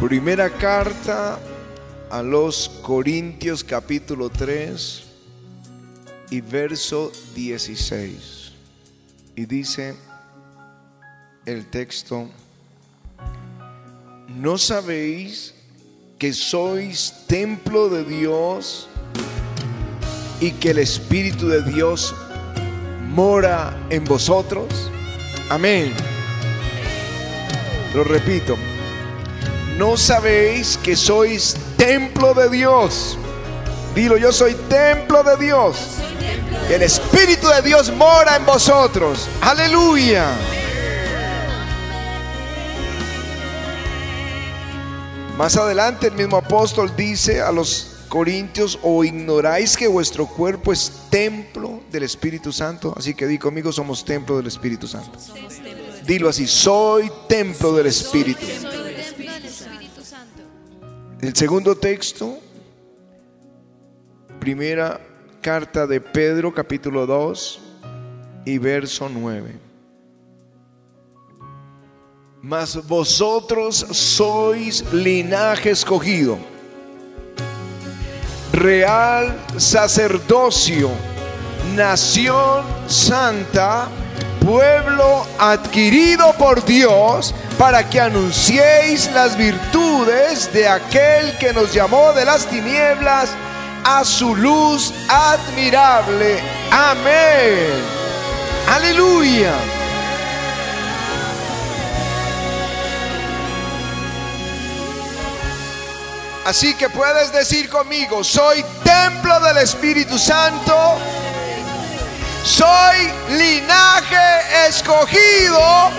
Primera carta a los Corintios capítulo 3 y verso 16. Y dice el texto, ¿no sabéis que sois templo de Dios y que el Espíritu de Dios mora en vosotros? Amén. Lo repito, ¿no sabéis que sois templo de Dios? Dilo, yo soy templo de Dios. El Espíritu de Dios mora en vosotros. Aleluya. Más adelante el mismo apóstol dice a los corintios, o ignoráis que vuestro cuerpo es templo del Espíritu Santo. Así que di conmigo, somos templo del Espíritu Santo. Dilo así, soy templo del Espíritu. El segundo texto, primera carta de Pedro capítulo 2 y verso 9. Mas vosotros sois linaje escogido, real sacerdocio, nación santa, pueblo adquirido por Dios, para que anunciéis las virtudes de aquel que nos llamó de las tinieblas a su luz admirable. Amén. Aleluya. Así que puedes decir conmigo, soy templo del Espíritu Santo, soy linaje escogido,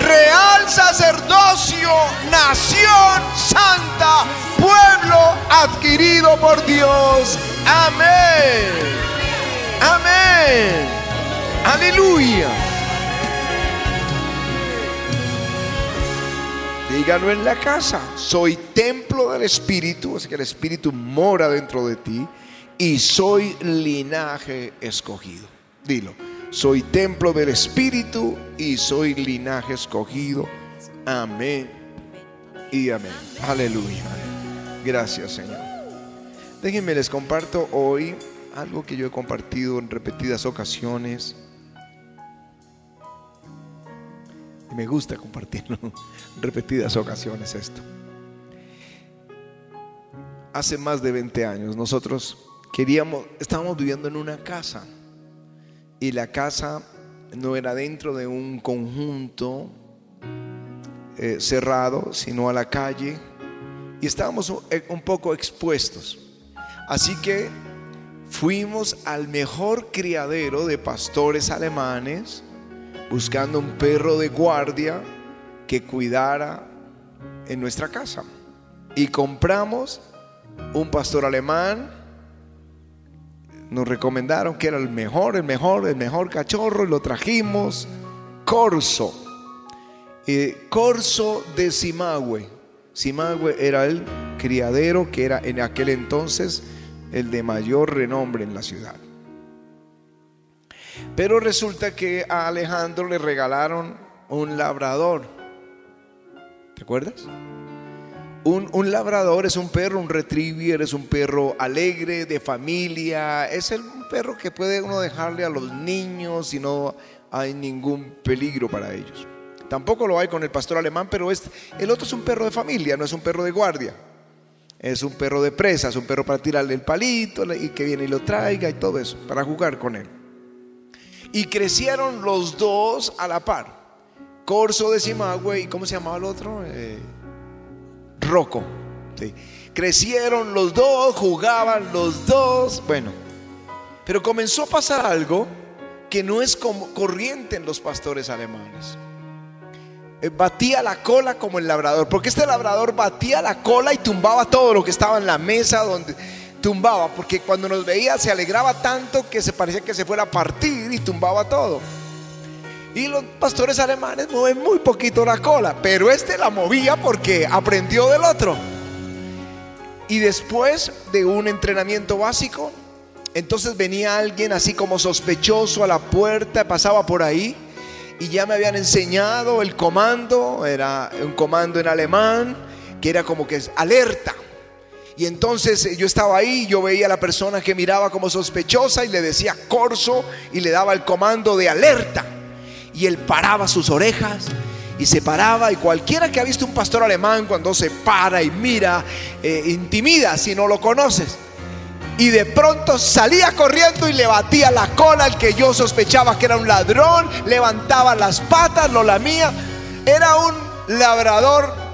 real sacerdocio, nación santa, pueblo adquirido por Dios. Amén. Amén. Aleluya. Dígalo en la casa. Soy templo del Espíritu, así que el Espíritu mora dentro de ti. Y soy linaje escogido. Dilo. Soy templo del Espíritu y soy linaje escogido. Amén. Y amén. Aleluya. Gracias, Señor. Déjenme les comparto hoy algo que yo he compartido en repetidas ocasiones. Y me gusta compartirlo en repetidas ocasiones esto. Hace más de 20 años nosotros queríamos, estábamos viviendo en una casa y la casa no era dentro de un conjunto eh, cerrado, sino a la calle y estábamos eh, un poco expuestos. Así que fuimos al mejor criadero de pastores alemanes buscando un perro de guardia que cuidara en nuestra casa. Y compramos un pastor alemán. Nos recomendaron que era el mejor, el mejor, el mejor cachorro y lo trajimos. Corso. Eh, Corso de Simagüe. Simagüe era el criadero que era en aquel entonces el de mayor renombre en la ciudad. Pero resulta que a Alejandro le regalaron un labrador. ¿Te acuerdas? Un, un, labrador es un perro, un retriever es un perro alegre, de familia. Es el, un perro que puede uno dejarle a los niños y no hay ningún peligro para ellos. Tampoco lo hay con el pastor alemán, pero es, el otro es un perro de familia, no es un perro de guardia. Es un perro de presa, es un perro para tirarle el palito y que viene y lo traiga y todo eso, para jugar con él. Y crecieron los dos a la par. Corso de Simagüe y ¿cómo se llamaba el otro? Eh, Rocco. Sí. Crecieron los dos, jugaban los dos. Bueno, pero comenzó a pasar algo que no es como corriente en los pastores alemanes. Eh, batía la cola como el labrador, porque este labrador batía la cola y tumbaba todo lo que estaba en la mesa donde tumbaba, porque cuando nos veía se alegraba tanto que se parecía que se fuera a partir y tumbaba todo. Y los pastores alemanes mueven muy poquito la cola, pero este la movía porque aprendió del otro. Y después de un entrenamiento básico, entonces venía alguien así como sospechoso a la puerta, pasaba por ahí y ya me habían enseñado el comando, era un comando en alemán que era como que es alerta. Y entonces eh, yo estaba ahí, yo veía a la persona que miraba como sospechosa y le decía corso y le daba el comando de alerta. Y él paraba sus orejas y se paraba y cualquiera que ha visto un pastor alemán cuando se para y mira, eh, intimida si no lo conoces. Y de pronto salía corriendo y le batía la cola al que yo sospechaba que era un ladrón, levantaba las patas, lo lamía. Era un labrador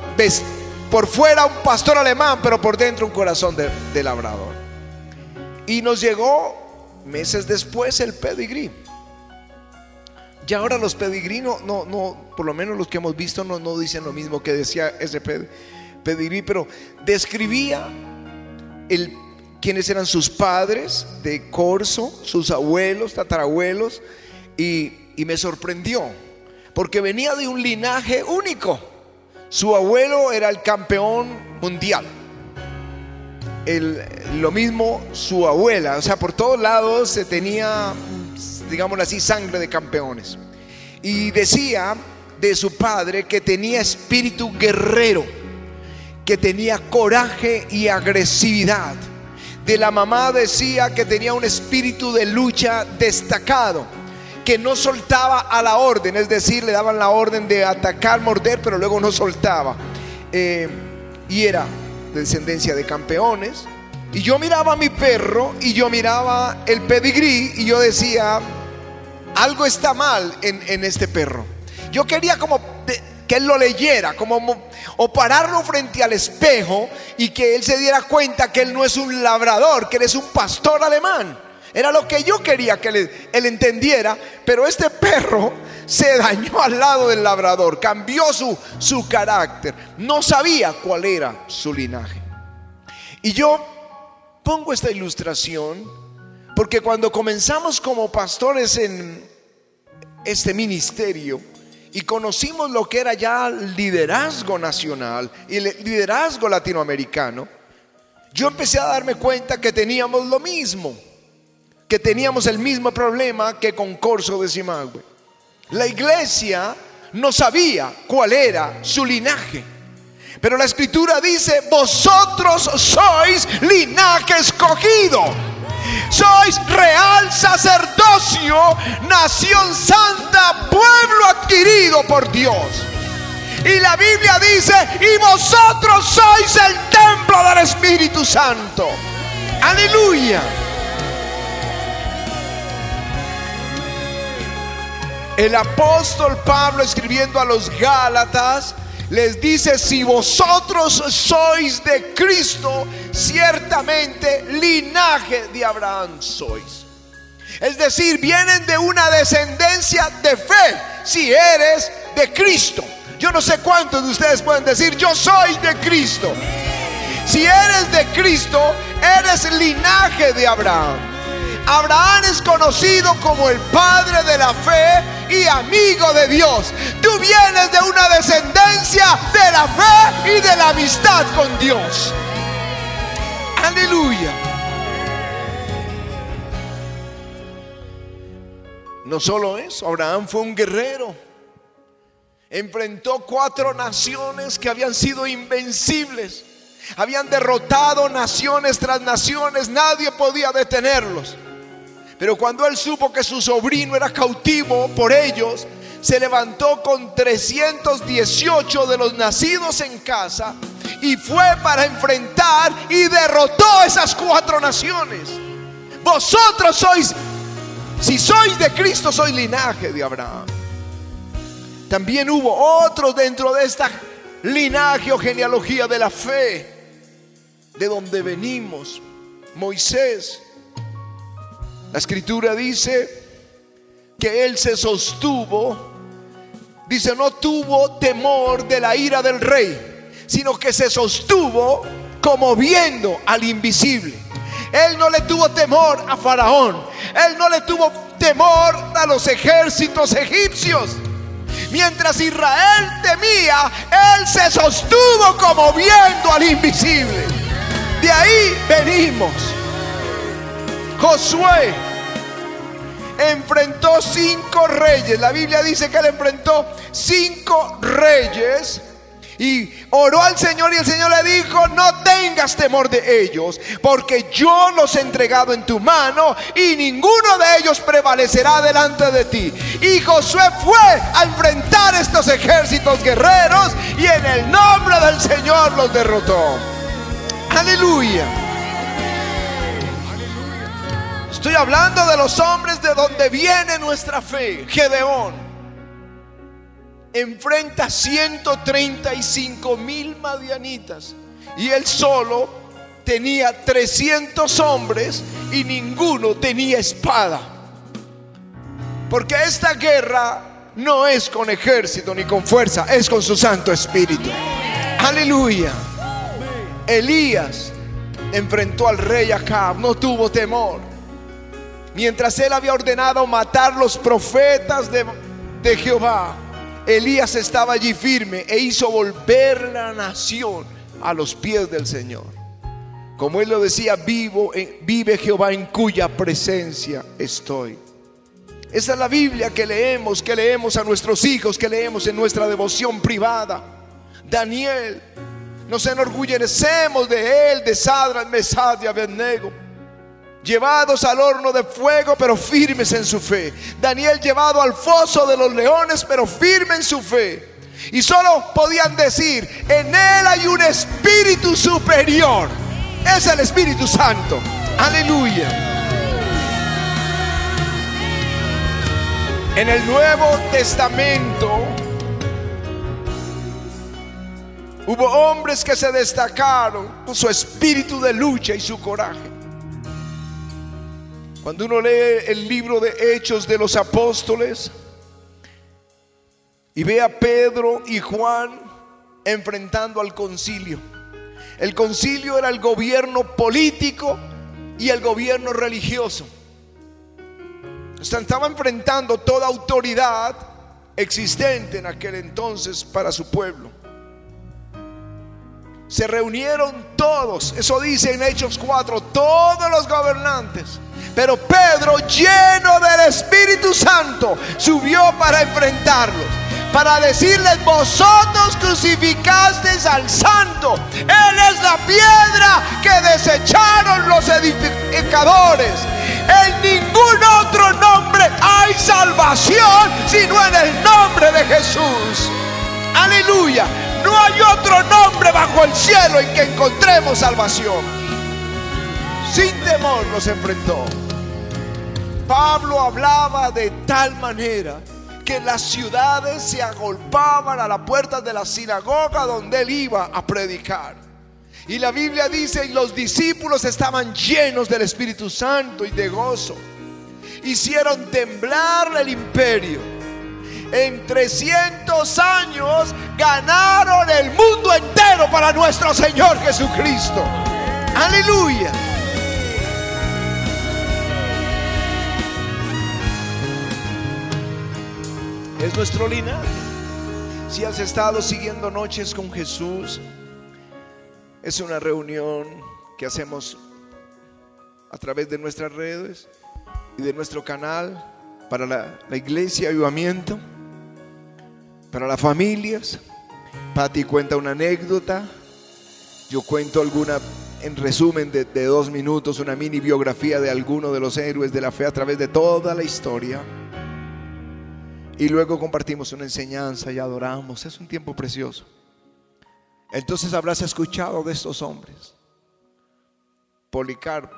por fuera un pastor alemán, pero por dentro un corazón de, labrador. Y nos llegó meses después el pedigrí. Y ahora los pedigrí no, no, por lo menos los que hemos visto no, dicen lo mismo que decía ese pedigrí, pero describía quiénes eran sus padres de Corso, sus abuelos, tatarabuelos, y me sorprendió, porque venía de un linaje único. Su abuelo era el campeón mundial. lo mismo su abuela, o sea, por todos lados se tenía, digamos así, sangre de campeones. Y decía de su padre que tenía espíritu guerrero, que tenía coraje y agresividad. De la mamá decía que tenía un espíritu de lucha destacado que no soltaba a la orden, es decir, le daban la orden de atacar, morder, pero luego no soltaba. Eh, y era de descendencia de campeones. Y yo miraba a mi perro y yo miraba el pedigrí y yo decía, algo está mal en, este perro. Yo quería como que él lo leyera, como o pararlo frente al espejo y que él se diera cuenta que él no es un labrador, que él es un pastor alemán. Era lo que yo quería que él, entendiera, pero este perro se dañó al lado del labrador, cambió su, su carácter, no sabía cuál era su linaje. Y yo pongo esta ilustración porque cuando comenzamos como pastores en este ministerio y conocimos lo que era ya liderazgo nacional y liderazgo latinoamericano, yo empecé a darme cuenta que teníamos lo mismo que teníamos el mismo problema que con Corso de Simagüe. La iglesia no sabía cuál era su linaje. Pero la escritura dice, vosotros sois linaje escogido. Sois real sacerdocio, nación santa, pueblo adquirido por Dios. Y la Biblia dice, y vosotros sois el templo del Espíritu Santo. Aleluya. El apóstol Pablo escribiendo a los Gálatas les dice, si vosotros sois de Cristo, ciertamente linaje de Abraham sois. Es decir, vienen de una descendencia de fe, si eres de Cristo. Yo no sé cuántos de ustedes pueden decir, yo soy de Cristo. Si eres de Cristo, eres linaje de Abraham. Abraham es conocido como el padre de la fe y amigo de Dios. Tú vienes de una descendencia de la fe y de la amistad con Dios. Aleluya. No solo eso, Abraham fue un guerrero. Enfrentó cuatro naciones que habían sido invencibles. Habían derrotado naciones tras naciones. Nadie podía detenerlos. Pero cuando él supo que su sobrino era cautivo por ellos, se levantó con 318 de los nacidos en casa y fue para enfrentar y derrotó esas cuatro naciones. Vosotros sois, si sois de Cristo, sois linaje de Abraham. También hubo otros dentro de esta linaje o genealogía de la fe, de donde venimos. Moisés la escritura dice que él se sostuvo, dice, no tuvo temor de la ira del rey, sino que se sostuvo como viendo al invisible. Él no le tuvo temor a Faraón, él no le tuvo temor a los ejércitos egipcios. Mientras Israel temía, él se sostuvo como viendo al invisible. De ahí venimos. Josué enfrentó cinco reyes. La Biblia dice que él enfrentó cinco reyes Y oró al Señor y el Señor le dijo, no tengas temor de ellos, porque yo los he entregado en tu mano y ninguno de ellos prevalecerá delante de ti. Y Josué fue a enfrentar estos ejércitos guerreros y en el nombre del Señor los derrotó. Aleluya. Estoy hablando de los hombres de donde viene nuestra fe. Gedeón enfrenta 135 mil madianitas y él solo tenía 300 hombres y ninguno tenía espada. Porque esta guerra no es con ejército ni con fuerza, es con su Santo Espíritu. Aleluya. Elías enfrentó al rey Acab, no tuvo temor. Mientras él había ordenado matar los profetas de, de Jehová, Elías estaba allí firme e hizo volver la nación a los pies del Señor. Como él lo decía, vivo, vive Jehová en cuya presencia estoy. Esa es la Biblia que leemos, que leemos a nuestros hijos, que leemos en nuestra devoción privada. Daniel, nos enorgullecemos de él, de Sadra, Mesad y Abednego llevados al horno de fuego, pero firmes en su fe. Daniel llevado al foso de los leones, pero firme en su fe. Y solo podían decir, en él hay un espíritu superior. Es el Espíritu Santo. Aleluya. En el Nuevo Testamento hubo hombres que se destacaron con su espíritu de lucha y su coraje. Cuando uno lee el libro de Hechos de los Apóstoles y ve a Pedro y Juan enfrentando al concilio. El concilio era el gobierno político y el gobierno religioso. Estaba enfrentando toda autoridad existente en aquel entonces para su pueblo. Se reunieron todos, eso dice en Hechos 4, todos los gobernantes pero Pedro, lleno del Espíritu Santo, subió para enfrentarlos. Para decirles, vosotros crucificasteis al santo. Él es la piedra que desecharon los edificadores. En ningún otro nombre hay salvación sino en el nombre de Jesús. Aleluya. No hay otro nombre bajo el cielo en que encontremos salvación. Sin temor los enfrentó. Pablo hablaba de tal manera que las ciudades se agolpaban a la puerta de la sinagoga donde él iba a predicar. Y la Biblia dice, y los discípulos estaban llenos del Espíritu Santo y de gozo. Hicieron temblar el imperio. En 300 años ganaron el mundo entero para nuestro Señor Jesucristo. Aleluya. Es nuestro linaje. Si has estado siguiendo Noches con Jesús, es una reunión que hacemos a través de nuestras redes y de nuestro canal para la, iglesia Avivamiento, para las familias. Pati cuenta una anécdota, yo cuento alguna, en resumen de dos minutos, una mini biografía de alguno de los héroes de la fe a través de toda la historia. Y luego compartimos una enseñanza y adoramos. Es un tiempo precioso. Entonces habrás escuchado de estos hombres. Policarpo,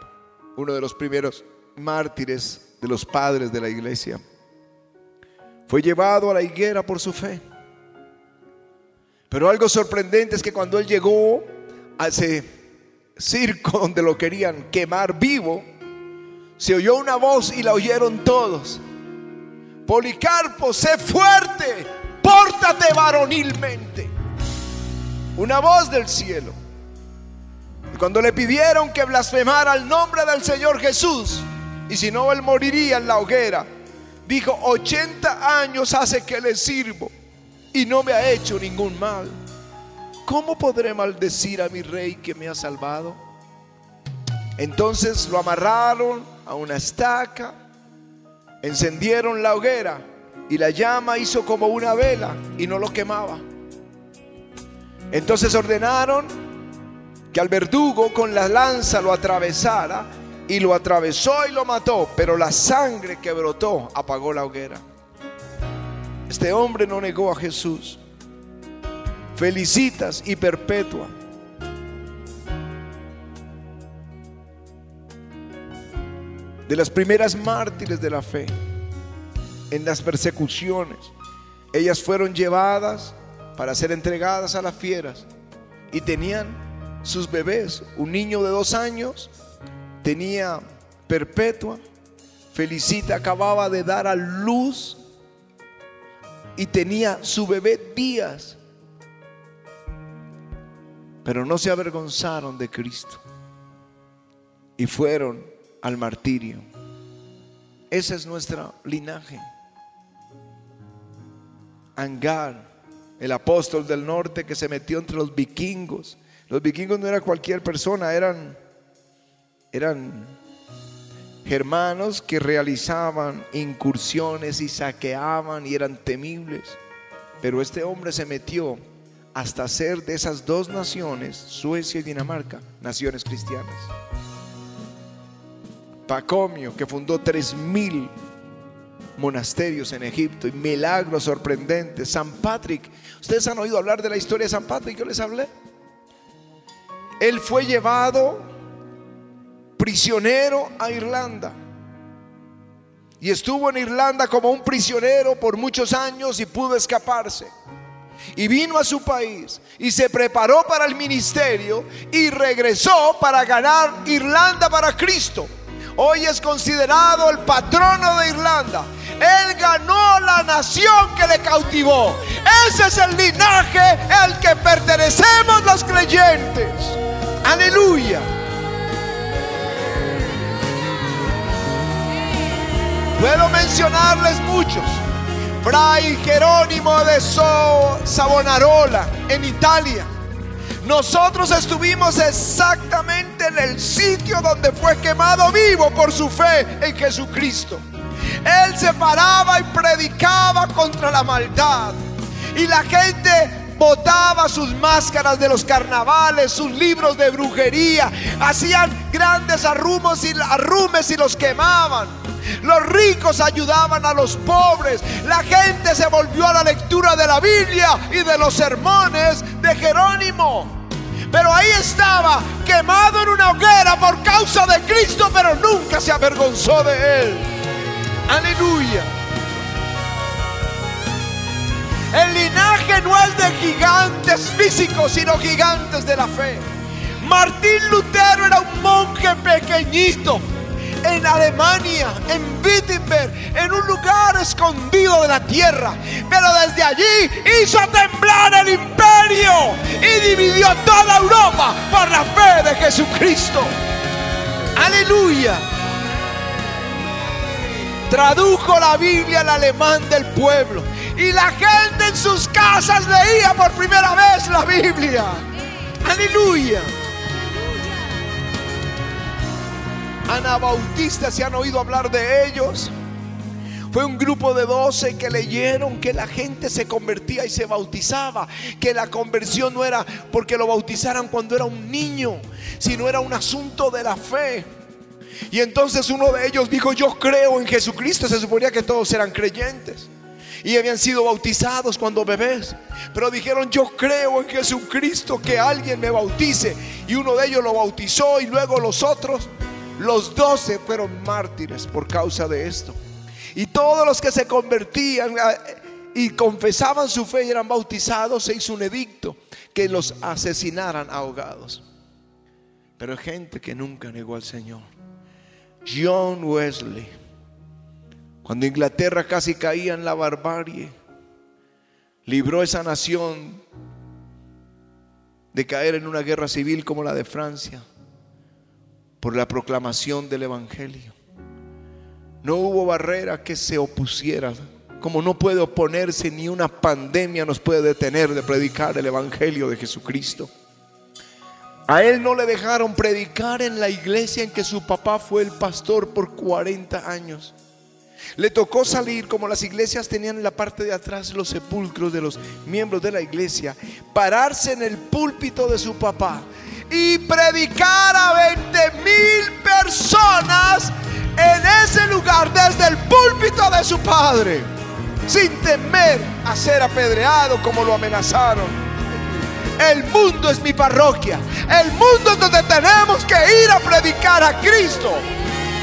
uno de los primeros mártires de los padres de la iglesia, fue llevado a la higuera por su fe. Pero algo sorprendente es que cuando él llegó a ese circo donde lo querían quemar vivo, se oyó una voz y la oyeron todos. Policarpo, sé fuerte, pórtate varonilmente. Una voz del cielo. Y cuando le pidieron que blasfemara el nombre del Señor Jesús, y si no, él moriría en la hoguera, dijo, 80 años hace que le sirvo y no me ha hecho ningún mal. ¿Cómo podré maldecir a mi rey que me ha salvado? Entonces lo amarraron a una estaca Encendieron la hoguera y la llama hizo como una vela y no lo quemaba. Entonces ordenaron que al verdugo con la lanza lo atravesara y lo atravesó y lo mató, pero la sangre que brotó apagó la hoguera. Este hombre no negó a Jesús. Felicitas y perpetua. De las primeras mártires de la fe, en las persecuciones, ellas fueron llevadas para ser entregadas a las fieras y tenían sus bebés. Un niño de dos años tenía perpetua. Felicita acababa de dar a luz y tenía su bebé días. Pero no se avergonzaron de Cristo y fueron al martirio. Ese es nuestro linaje. Angar, el apóstol del norte que se metió entre los vikingos. Los vikingos no eran cualquier persona, eran, eran germanos que realizaban incursiones y saqueaban y eran temibles. Pero este hombre se metió hasta ser de esas dos naciones, Suecia y Dinamarca, naciones cristianas. Pacomio, que fundó tres mil monasterios en Egipto y milagros sorprendentes. San Patrick, ustedes han oído hablar de la historia de San Patrick, yo les hablé. Él fue llevado prisionero a Irlanda. Y estuvo en Irlanda como un prisionero por muchos años y pudo escaparse. Y vino a su país y se preparó para el ministerio y regresó para ganar Irlanda para Cristo. Hoy es considerado el patrono de Irlanda. Él ganó la nación que le cautivó. Ese es el linaje al que pertenecemos los creyentes. Aleluya. Puedo mencionarles muchos. Fray Jerónimo de so Savonarola en Italia. Nosotros estuvimos exactamente en el sitio donde fue quemado vivo por su fe en Jesucristo. Él se paraba y predicaba contra la maldad. Y la gente botaba sus máscaras de los carnavales, sus libros de brujería, hacían grandes arrumos y arrumes y los quemaban. Los ricos ayudaban a los pobres. La gente se volvió a la lectura de la Biblia y de los sermones de Jerónimo. Pero ahí estaba, quemado en una hoguera por causa de Cristo, pero nunca se avergonzó de él. Aleluya. El linaje no es de gigantes físicos, sino gigantes de la fe. Martín Lutero era un monje pequeñito en Alemania, en Wittenberg, en un lugar escondido de la tierra. Pero desde allí hizo temblar el imperio y dividió toda Europa por la fe de Jesucristo. Aleluya. Tradujo la Biblia al alemán del pueblo. Y la gente en sus casas leía por primera vez la Biblia. Aleluya. Anabautistas, ¿se han oído hablar de ellos? Fue un grupo de doce que leyeron que la gente se convertía y se bautizaba, que la conversión no era porque lo bautizaran cuando era un niño, sino era un asunto de la fe. Y entonces uno de ellos dijo, yo creo en Jesucristo, se suponía que todos eran creyentes y habían sido bautizados cuando bebés. Pero dijeron, yo creo en Jesucristo, que alguien me bautice. Y uno de ellos lo bautizó y luego los otros, los doce fueron mártires por causa de esto. Y todos los que se convertían y confesaban su fe y eran bautizados, se hizo un edicto que los asesinaran ahogados. Pero gente que nunca negó al Señor. John Wesley cuando Inglaterra casi caía en la barbarie, libró esa nación de caer en una guerra civil como la de Francia por la proclamación del Evangelio. No hubo barrera que se opusiera, como no puede oponerse ni una pandemia nos puede detener de predicar el Evangelio de Jesucristo. A él no le dejaron predicar en la iglesia en que su papá fue el pastor por 40 años. Le tocó salir, como las iglesias tenían en la parte de atrás los sepulcros de los miembros de la iglesia, pararse en el púlpito de su papá y predicar a 20 mil personas en ese lugar desde el púlpito de su padre, sin temer a ser apedreado como lo amenazaron. El mundo es mi parroquia. El mundo es donde tenemos que ir a predicar a Cristo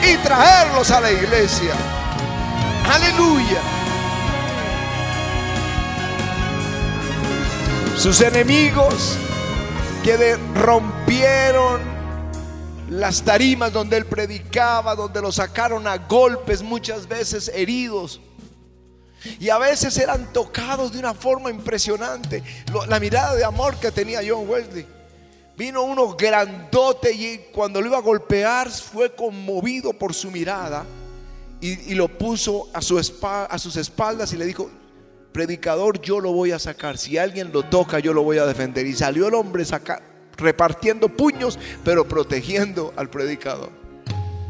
y traerlos a la iglesia. Aleluya. Sus enemigos que rompieron las tarimas donde él predicaba, donde lo sacaron a golpes, muchas veces heridos. Y a veces eran tocados de una forma impresionante. La mirada de amor que tenía John Wesley. Vino uno grandote y cuando lo iba a golpear fue conmovido por su mirada y, lo puso a, su a sus espaldas y le dijo, predicador, yo lo voy a sacar. Si alguien lo toca, yo lo voy a defender. Y salió el hombre repartiendo puños, pero protegiendo al predicador.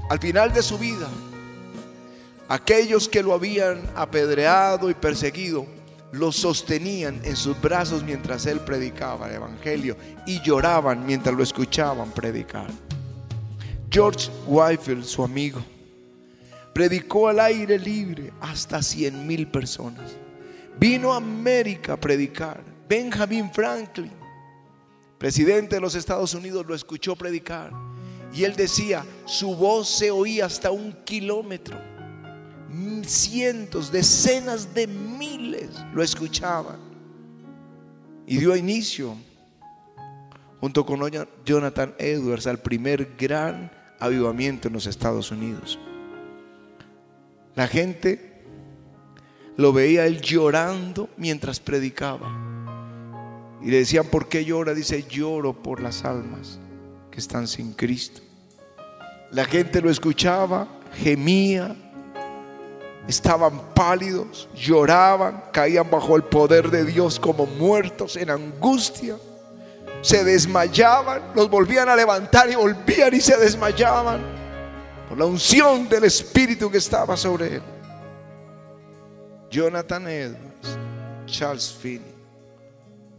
Al final de su vida, aquellos que lo habían apedreado y perseguido, lo sostenían en sus brazos mientras él predicaba el Evangelio y lloraban mientras lo escuchaban predicar. George Whitefield, su amigo, predicó al aire libre hasta 100 mil personas. Vino a América a predicar. Benjamin Franklin presidente de los Estados Unidos lo escuchó predicar y él decía, su voz se oía hasta un kilómetro. Cientos, decenas de miles lo escuchaban. Y dio inicio, junto con Jonathan Edwards, al primer gran avivamiento en los Estados Unidos. La gente lo veía él llorando mientras predicaba. Y le decían, ¿por qué llora? Dice, lloro por las almas que están sin Cristo. La gente lo escuchaba, gemía, estaban pálidos, lloraban, caían bajo el poder de Dios como muertos en angustia. Se desmayaban, los volvían a levantar y volvían y se desmayaban por la unción del Espíritu que estaba sobre él. Jonathan Edwards, Charles Finney.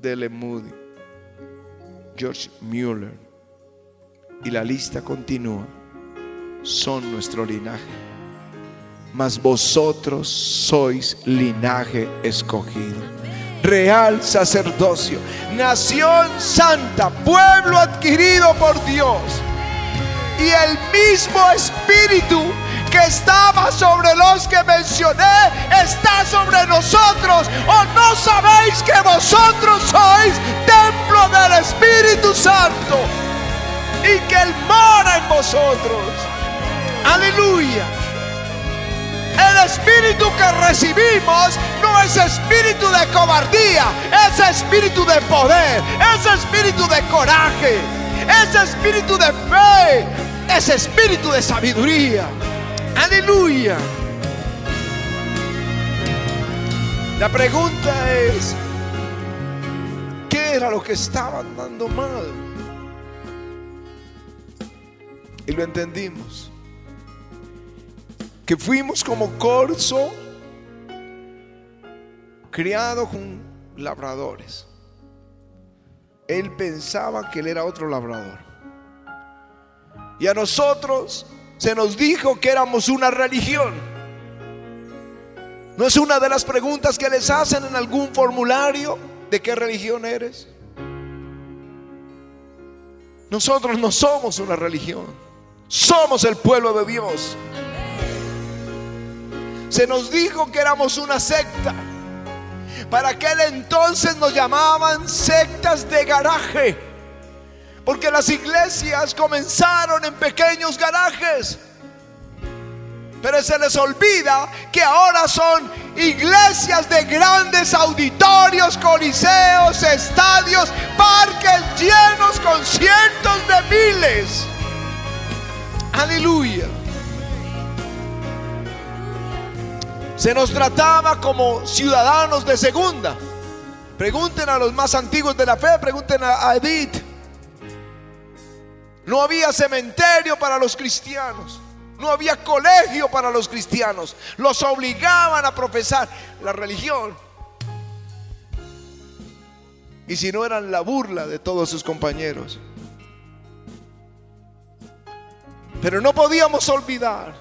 Dele Moody, George Mueller, y la lista continúa, son nuestro linaje. Mas vosotros sois linaje escogido, real sacerdocio, nación santa, pueblo adquirido por Dios. Y el mismo Espíritu que estaba sobre los que mencioné está sobre nosotros. ¿O no sabéis que vosotros sois templo del Espíritu Santo? Y que Él mora en vosotros. Aleluya. El espíritu que recibimos no es espíritu de cobardía, es espíritu de poder, es espíritu de coraje, es espíritu de fe, es espíritu de sabiduría. Aleluya. La pregunta es, ¿qué era lo que estaban dando mal? Y lo entendimos. Que fuimos como corzo criado con labradores. Él pensaba que él era otro labrador. Y a nosotros se nos dijo que éramos una religión. ¿No es una de las preguntas que les hacen en algún formulario de qué religión eres? Nosotros no somos una religión, somos el pueblo de Dios. Se nos dijo que éramos una secta. Para aquel entonces nos llamaban sectas de garaje. Porque las iglesias comenzaron en pequeños garajes. Pero se les olvida que ahora son iglesias de grandes auditorios, coliseos, estadios, parques llenos con cientos de miles. Aleluya. Se nos trataba como ciudadanos de segunda. Pregunten a los más antiguos de la fe, pregunten a Edith. No había cementerio para los cristianos. no había colegio para los cristianos, los obligaban a profesar la religión. Y si no eran la burla de todos sus compañeros. Pero no podíamos olvidar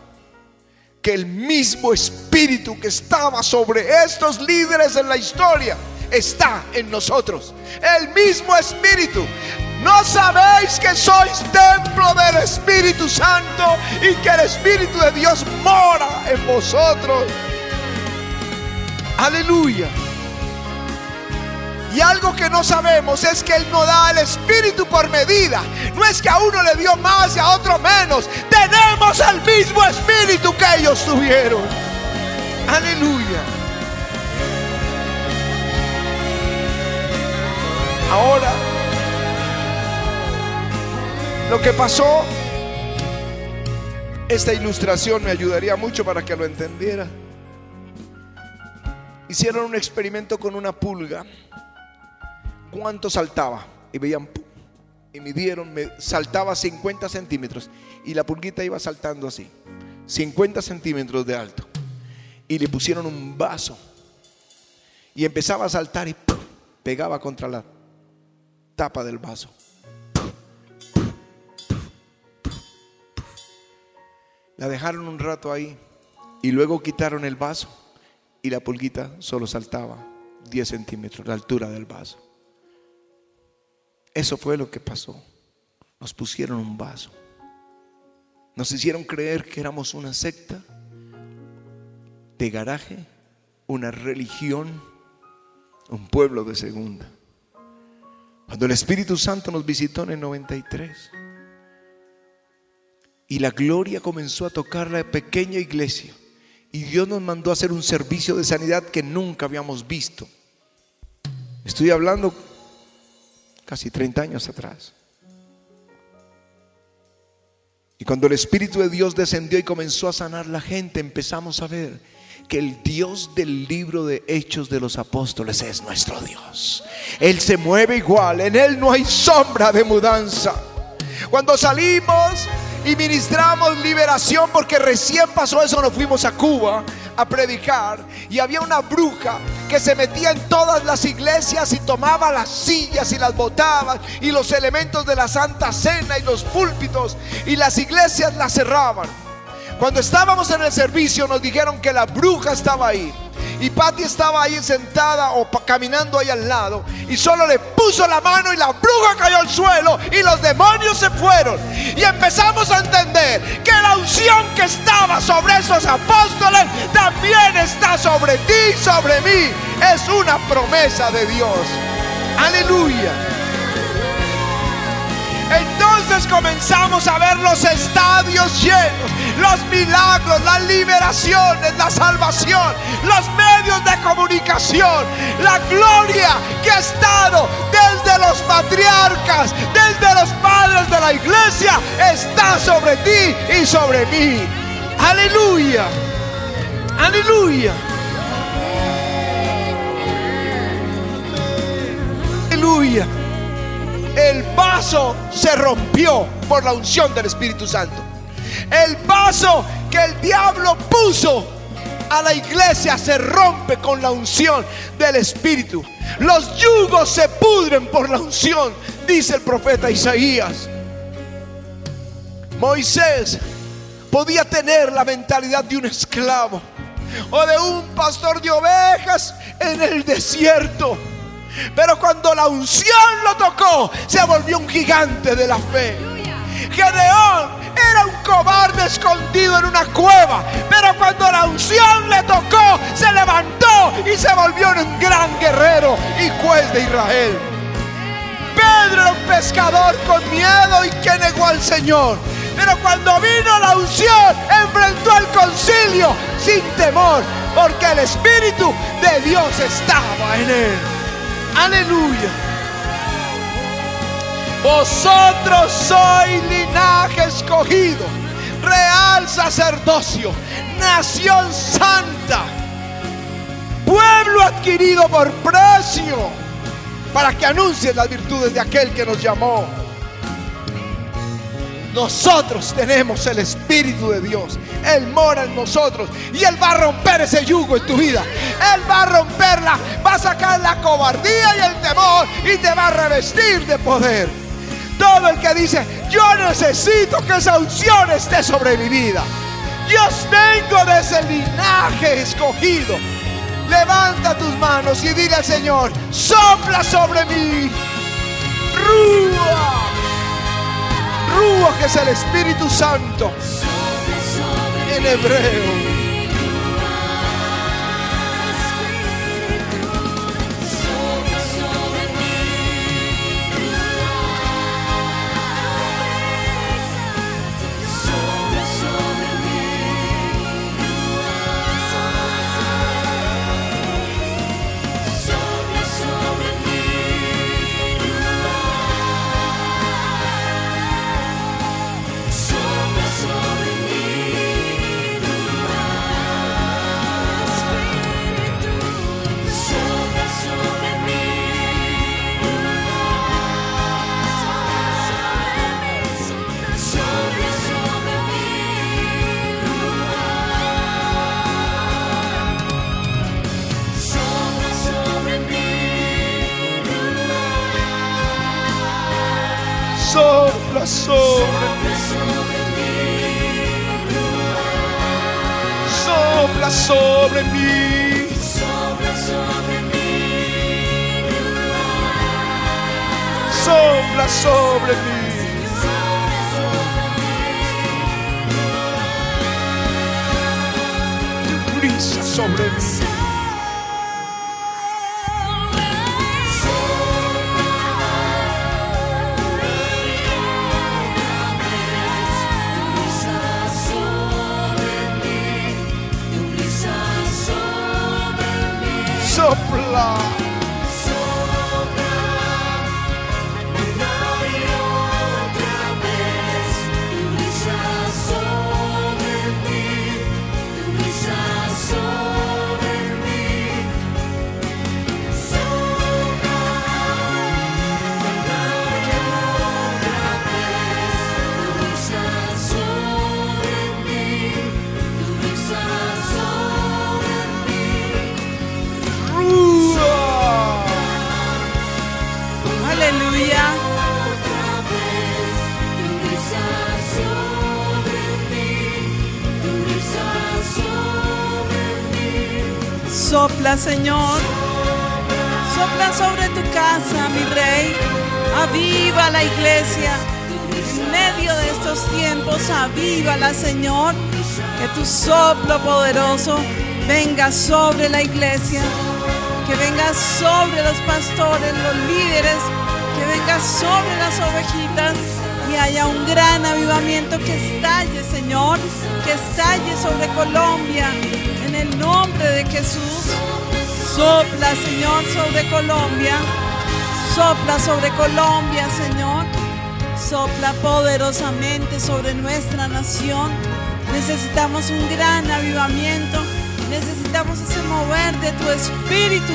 que el mismo espíritu que estaba sobre estos líderes en la historia está en nosotros. El mismo espíritu. ¿No sabéis que sois templo del Espíritu Santo y que el Espíritu de Dios mora en vosotros? Aleluya. Y algo que no sabemos es que Él no da el Espíritu por medida. No es que a uno le dio más y a otro menos. Tenemos el mismo Espíritu que ellos tuvieron. Aleluya. Ahora, lo que pasó, esta ilustración me ayudaría mucho para que lo entendiera. Hicieron un experimento con una pulga cuánto saltaba. Y veían, y midieron, me, saltaba 50 centímetros. Y la pulguita iba saltando así, 50 centímetros de alto. Y le pusieron un vaso. Y empezaba a saltar y pegaba contra la tapa del vaso. La dejaron un rato ahí y luego quitaron el vaso y la pulguita solo saltaba 10 centímetros, la altura del vaso. Eso fue lo que pasó. Nos pusieron un vaso. Nos hicieron creer que éramos una secta de garaje, una religión, un pueblo de segunda. Cuando el Espíritu Santo nos visitó en el 93 y la gloria comenzó a tocar la pequeña iglesia y Dios nos mandó a hacer un servicio de sanidad que nunca habíamos visto. Estoy hablando casi 30 años atrás. Y cuando el Espíritu de Dios descendió y comenzó a sanar la gente, empezamos a ver que el Dios del libro de Hechos de los Apóstoles es nuestro Dios. Él se mueve igual, en Él no hay sombra de mudanza. Cuando salimos y ministramos liberación, porque recién pasó eso, nos fuimos a Cuba a predicar y había una bruja que se metía en todas las iglesias y tomaba las sillas y las botaba y los elementos de la Santa Cena y los púlpitos y las iglesias las cerraban. Cuando estábamos en el servicio nos dijeron que la bruja estaba ahí. Y Patty estaba ahí sentada o caminando ahí al lado. Y solo le puso la mano y la bruja cayó al suelo. Y los demonios se fueron. Y empezamos a entender que la unción que estaba sobre esos apóstoles también está sobre ti y sobre mí. Es una promesa de Dios. Aleluya. Comenzamos a ver los estadios llenos, los milagros, las liberaciones, la salvación, los medios de comunicación, la gloria que ha estado desde los patriarcas, desde los padres de la iglesia, está sobre ti y sobre mí. Aleluya. Aleluya. Aleluya el vaso se rompió por la unción del Espíritu Santo. El vaso que el diablo puso a la iglesia se rompe con la unción del Espíritu. Los yugos se pudren por la unción, dice el profeta Isaías. Moisés podía tener la mentalidad de un esclavo o de un pastor de ovejas en el desierto pero cuando la unción lo tocó, se volvió un gigante de la fe. Gedeón era un cobarde escondido en una cueva, pero cuando la unción le tocó, se levantó y se volvió un gran guerrero y juez de Israel. Pedro era un pescador con miedo y que negó al Señor. Pero cuando vino la unción, enfrentó al concilio sin temor, porque el Espíritu de Dios estaba en él. Aleluya. Vosotros sois linaje escogido, real sacerdocio, nación santa, pueblo adquirido por precio, para que anuncien las virtudes de aquel que nos llamó. Nosotros tenemos el Espíritu de Dios. Él mora en nosotros y Él va a romper ese yugo en tu vida. Él va a romperla, va a sacar la cobardía y el temor y te va a revestir de poder. Todo el que dice, yo necesito que esa unción esté sobre mi vida. Yo vengo de ese linaje escogido. Levanta tus manos y dile al Señor, sopla sobre mí. Rúa. Que es el Espíritu Santo. En hebreo. Mí. Sopla sobre mí. Sopla sobre mí. Sopla sobre mí. Tu brisa sobre mí. Sopla. Rúa. Sopla, Señor. Sopla sobre tu casa, mi rey. Aviva la iglesia. En medio de estos tiempos, avívala, Señor. Que tu soplo poderoso venga sobre la iglesia. Que venga sobre los pastores, los líderes. Que venga sobre las ovejitas. Y haya un gran avivamiento que estalle, Señor. Que estalle sobre Colombia. En el nombre de Jesús. Sopla, Señor, sobre Colombia. Sopla sobre Colombia, Señor. Sopla poderosamente sobre nuestra nación. Necesitamos un gran avivamiento. Necesitamos ese mover de tu espíritu,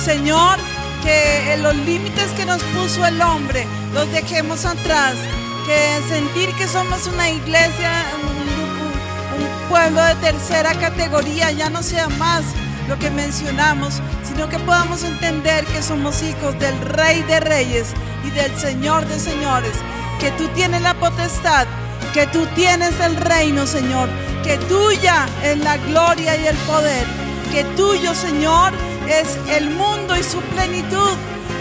Señor. Que los límites que nos puso el hombre los dejemos atrás. Que sentir que somos una iglesia, pueblo de tercera categoría ya no sea más lo que mencionamos, sino que podamos entender que somos hijos del Rey de Reyes y del Señor de Señores, que tú tienes la potestad, que tú tienes el reino, Señor, que tuya es la gloria y el poder, que tuyo, Señor, es el mundo y su plenitud.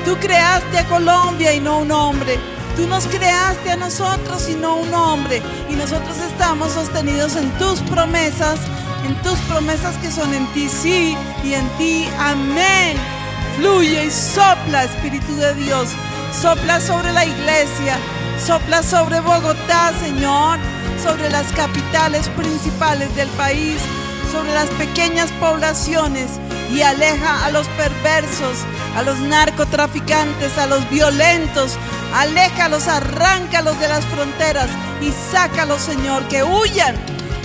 Tú creaste a Colombia y no un hombre. Tú nos creaste a nosotros y no un hombre. Y nosotros estamos sostenidos en tus promesas, en tus promesas que son en ti sí y en ti amén. Fluye y sopla, Espíritu de Dios. Sopla sobre la iglesia. Sopla sobre Bogotá, Señor. Sobre las capitales principales del país. Sobre las pequeñas poblaciones. Y aleja a los perversos, a los narcotraficantes, a los violentos. Aléjalos, arráncalos de las fronteras y sácalos, Señor, que huyan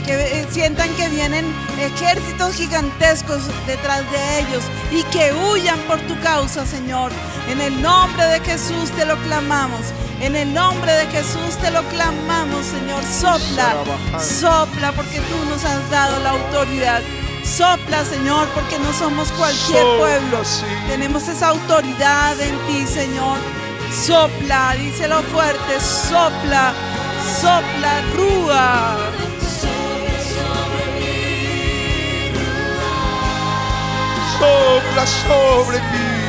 que eh, sientan que vienen ejércitos gigantescos detrás de ellos y que huyan por tu causa, Señor. En el nombre de Jesús te lo clamamos. En el nombre de Jesús te lo clamamos, Señor. Sopla, sopla porque tú nos has dado la autoridad. Sopla, Señor, porque no somos cualquier pueblo. sí. Tenemos esa autoridad en ti, Señor. Sopla, díselo fuerte, sopla, sopla, rúa. Sopla sobre mí.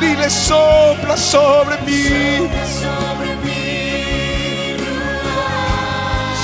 Dile sopla sobre mí.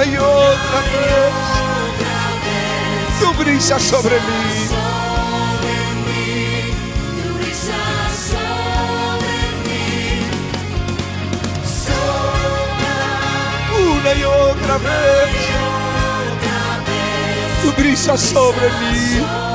Una y otra vez. Tu brisa sobre mí. Una y otra vez. Tu brisa sobre mí.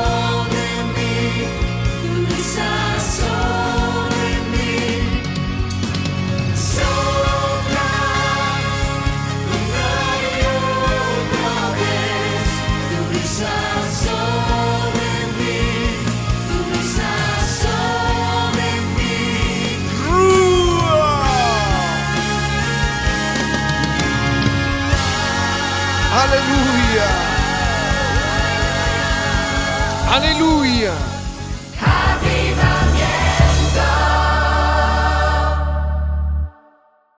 Aleluya. Aleluya. Aviva